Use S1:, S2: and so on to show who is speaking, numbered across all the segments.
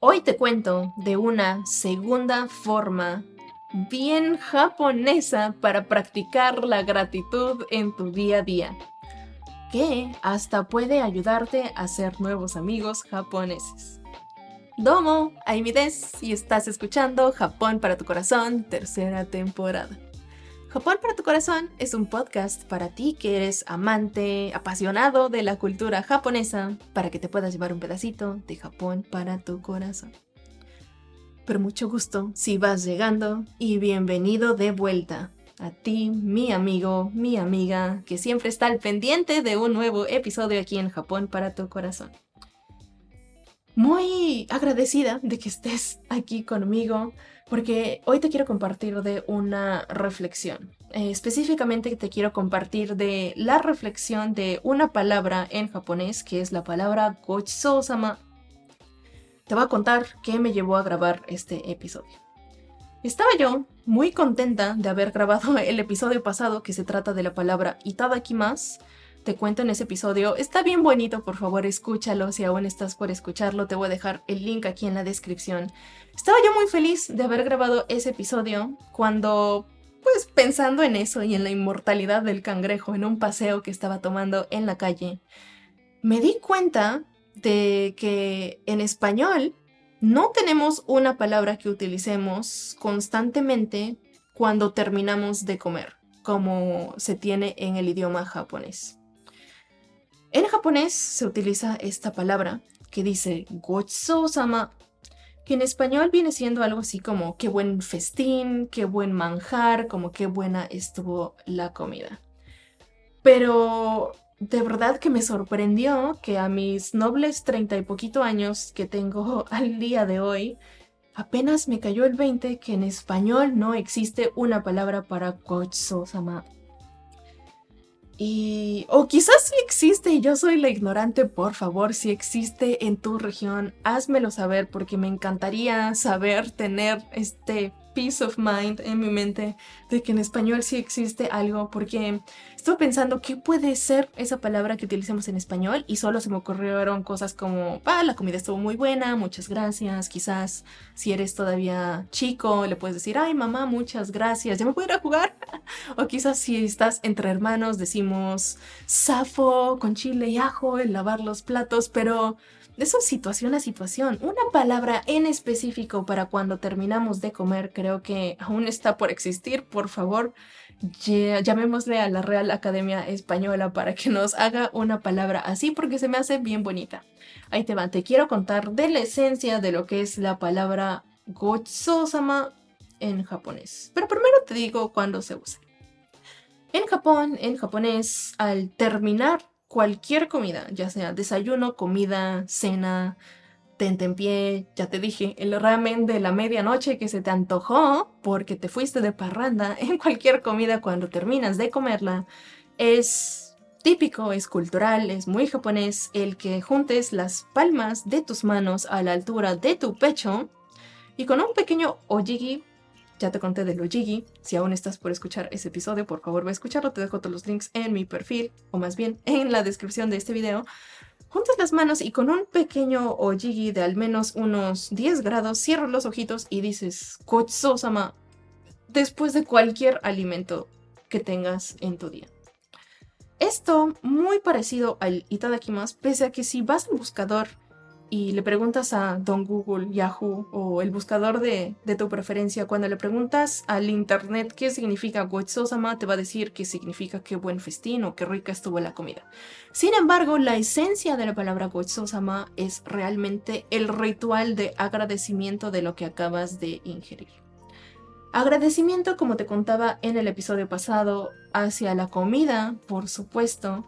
S1: Hoy te cuento de una segunda forma bien japonesa para practicar la gratitud en tu día a día, que hasta puede ayudarte a hacer nuevos amigos japoneses. Domo, Aimides y estás escuchando Japón para tu corazón, tercera temporada. Japón para tu corazón es un podcast para ti que eres amante, apasionado de la cultura japonesa, para que te puedas llevar un pedacito de Japón para tu corazón. Pero mucho gusto si vas llegando y bienvenido de vuelta a ti, mi amigo, mi amiga, que siempre está al pendiente de un nuevo episodio aquí en Japón para tu corazón. Muy agradecida de que estés aquí conmigo porque hoy te quiero compartir de una reflexión. Eh, específicamente te quiero compartir de la reflexión de una palabra en japonés que es la palabra gochiso-sama. Te voy a contar qué me llevó a grabar este episodio. Estaba yo muy contenta de haber grabado el episodio pasado que se trata de la palabra itadakimasu te cuento en ese episodio. Está bien bonito, por favor, escúchalo. Si aún estás por escucharlo, te voy a dejar el link aquí en la descripción. Estaba yo muy feliz de haber grabado ese episodio cuando, pues pensando en eso y en la inmortalidad del cangrejo en un paseo que estaba tomando en la calle, me di cuenta de que en español no tenemos una palabra que utilicemos constantemente cuando terminamos de comer, como se tiene en el idioma japonés. En japonés se utiliza esta palabra que dice gochiso-sama, que en español viene siendo algo así como qué buen festín, qué buen manjar, como qué buena estuvo la comida. Pero de verdad que me sorprendió que a mis nobles treinta y poquito años que tengo al día de hoy, apenas me cayó el 20 que en español no existe una palabra para gochiso-sama. Y, o quizás sí existe y yo soy la ignorante, por favor, si existe en tu región, házmelo saber porque me encantaría saber tener este peace of mind en mi mente de que en español sí existe algo, porque estuve pensando qué puede ser esa palabra que utilicemos en español y solo se me ocurrieron cosas como, ah, la comida estuvo muy buena, muchas gracias, quizás si eres todavía chico le puedes decir, ay mamá, muchas gracias, ya me puedo ir a jugar, o quizás si estás entre hermanos decimos, safo con chile y ajo, el lavar los platos, pero eso es situación a situación. Una palabra en específico para cuando terminamos de comer creo que aún está por existir. Por favor, llamémosle a la Real Academia Española para que nos haga una palabra así porque se me hace bien bonita. Ahí te va, te quiero contar de la esencia de lo que es la palabra gochiso-sama en japonés. Pero primero te digo cuándo se usa. En Japón, en japonés, al terminar cualquier comida, ya sea desayuno, comida, cena, pie, ya te dije, el ramen de la medianoche que se te antojó porque te fuiste de parranda en cualquier comida cuando terminas de comerla, es típico, es cultural, es muy japonés el que juntes las palmas de tus manos a la altura de tu pecho y con un pequeño ojigi ya te conté de Lojigi. Si aún estás por escuchar ese episodio, por favor ve a escucharlo. Te dejo todos los links en mi perfil, o más bien en la descripción de este video. Juntas las manos y con un pequeño ojigi de al menos unos 10 grados, cierras los ojitos y dices Kotso-sama después de cualquier alimento que tengas en tu día. Esto muy parecido al itadakimasu, pese a que si vas al buscador y le preguntas a Don Google, Yahoo o el buscador de, tu preferencia, cuando le preguntas al internet qué significa Gochiso-sama, te va a decir qué significa qué buen festín o qué rica estuvo la comida. Sin embargo, la esencia de la palabra Gochiso-sama es realmente el ritual de agradecimiento de lo que acabas de ingerir. Agradecimiento, como te contaba en el episodio pasado, hacia la comida, por supuesto,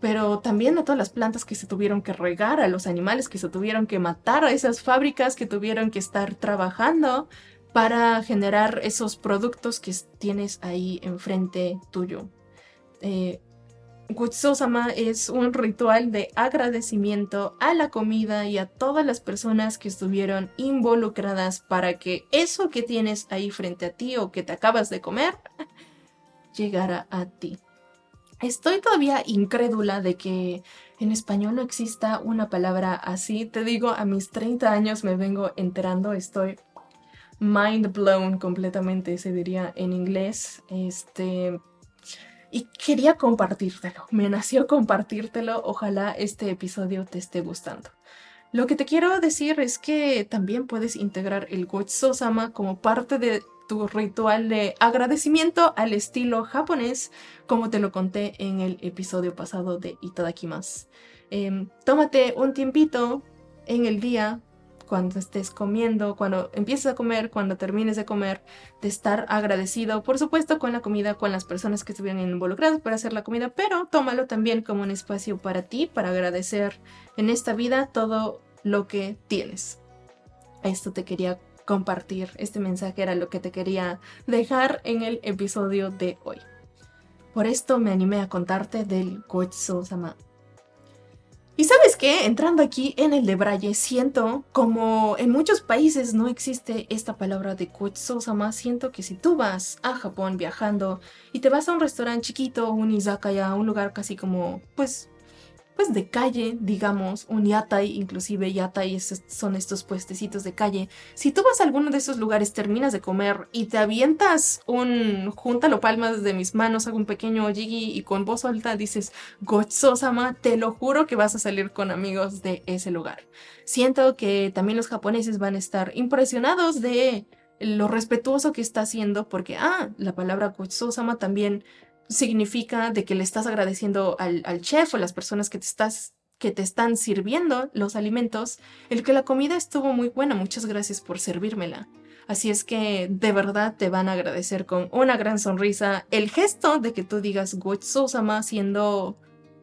S1: pero también a todas las plantas que se tuvieron que regar, a los animales que se tuvieron que matar, a esas fábricas que tuvieron que estar trabajando para generar esos productos que tienes ahí enfrente tuyo. Eh, es un ritual de agradecimiento a la comida y a todas las personas que estuvieron involucradas para que eso que tienes ahí frente a ti o que te acabas de comer llegara a ti. Estoy todavía incrédula de que en español no exista una palabra así. Te digo, a mis 30 años me vengo enterando, estoy mind blown completamente, se diría en inglés. Este. Y quería compartírtelo. Me nació compartírtelo. Ojalá este episodio te esté gustando. Lo que te quiero decir es que también puedes integrar el Gochusama como parte de tu ritual de agradecimiento al estilo japonés, como te lo conté en el episodio pasado de Itadakimasu. Eh, tómate un tiempito en el día cuando estés comiendo, cuando empieces a comer, cuando termines de comer, de estar agradecido, por supuesto, con la comida, con las personas que estuvieron involucradas para hacer la comida, pero tómalo también como un espacio para ti, para agradecer en esta vida todo lo que tienes. Esto te quería compartir, este mensaje era lo que te quería dejar en el episodio de hoy. Por esto me animé a contarte del Gochiso-sama. Y sabes qué, entrando aquí en el de siento como en muchos países no existe esta palabra de Gochiso-sama. Siento que si tú vas a Japón viajando y te vas a un restaurante chiquito, un izakaya, un lugar casi como, pues, pues de calle, digamos, un yatai, inclusive yatai son estos puestecitos de calle. Si tú vas a alguno de esos lugares, terminas de comer y te avientas un júntalo palmas de mis manos, hago un pequeño jiggy y con voz alta dices Gochosama, te lo juro que vas a salir con amigos de ese lugar. Siento que también los japoneses van a estar impresionados de lo respetuoso que está haciendo porque, ah, la palabra Gochosama también significa de que le estás agradeciendo al, chef o las personas que te estás que te están sirviendo los alimentos, el que la comida estuvo muy buena, muchas gracias por servírmela. Así es que de verdad te van a agradecer con una gran sonrisa el gesto de que tú digas Gochusama siendo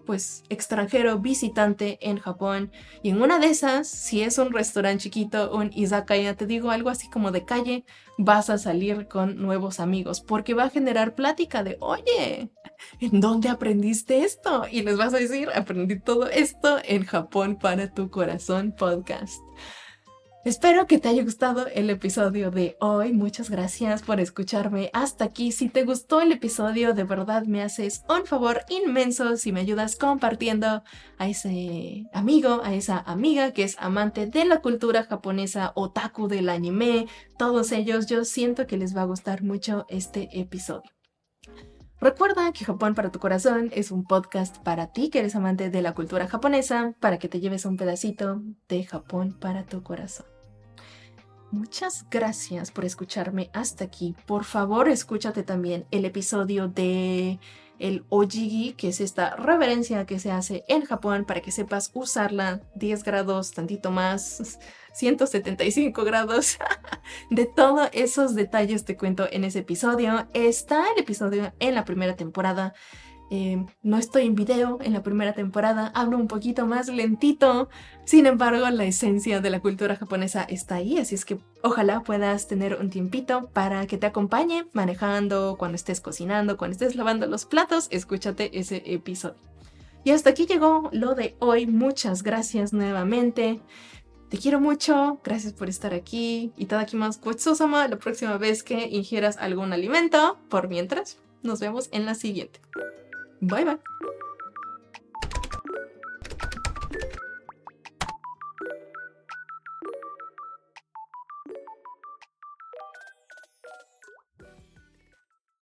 S1: pues extranjero visitante en Japón y en una de esas, si es un restaurante chiquito, un izakaya, te digo algo así como de calle, vas a salir con nuevos amigos porque va a generar plática de, oye, ¿en dónde aprendiste esto? Y les vas a decir, aprendí todo esto en Japón para tu corazón podcast. Espero que te haya gustado el episodio de hoy. Muchas gracias por escucharme hasta aquí. Si te gustó el episodio, de verdad me haces un favor inmenso si me ayudas compartiendo a ese amigo, a esa amiga que es amante de la cultura japonesa, otaku del anime, todos ellos. Yo siento que les va a gustar mucho este episodio. Recuerda que Japón para tu corazón es un podcast para ti que eres amante de la cultura japonesa, para que te lleves un pedacito de Japón para tu corazón. Muchas gracias por escucharme hasta aquí. Por favor, escúchate también el episodio de el ojigi, que es esta reverencia que se hace en Japón para que sepas usarla 10 grados, tantito más, 175 grados. de todos esos detalles te cuento en ese episodio. Está el episodio en la primera temporada eh, no estoy en video en la primera temporada, hablo un poquito más lentito. Sin embargo, la esencia de la cultura japonesa está ahí, así es que ojalá puedas tener un tiempito para que te acompañe manejando, cuando estés cocinando, cuando estés lavando los platos, escúchate ese episodio. Y hasta aquí llegó lo de hoy. Muchas gracias nuevamente. Te quiero mucho, gracias por estar aquí. Y más Gochusama la próxima vez que ingieras algún alimento. Por mientras, nos vemos en la siguiente. Bye bye.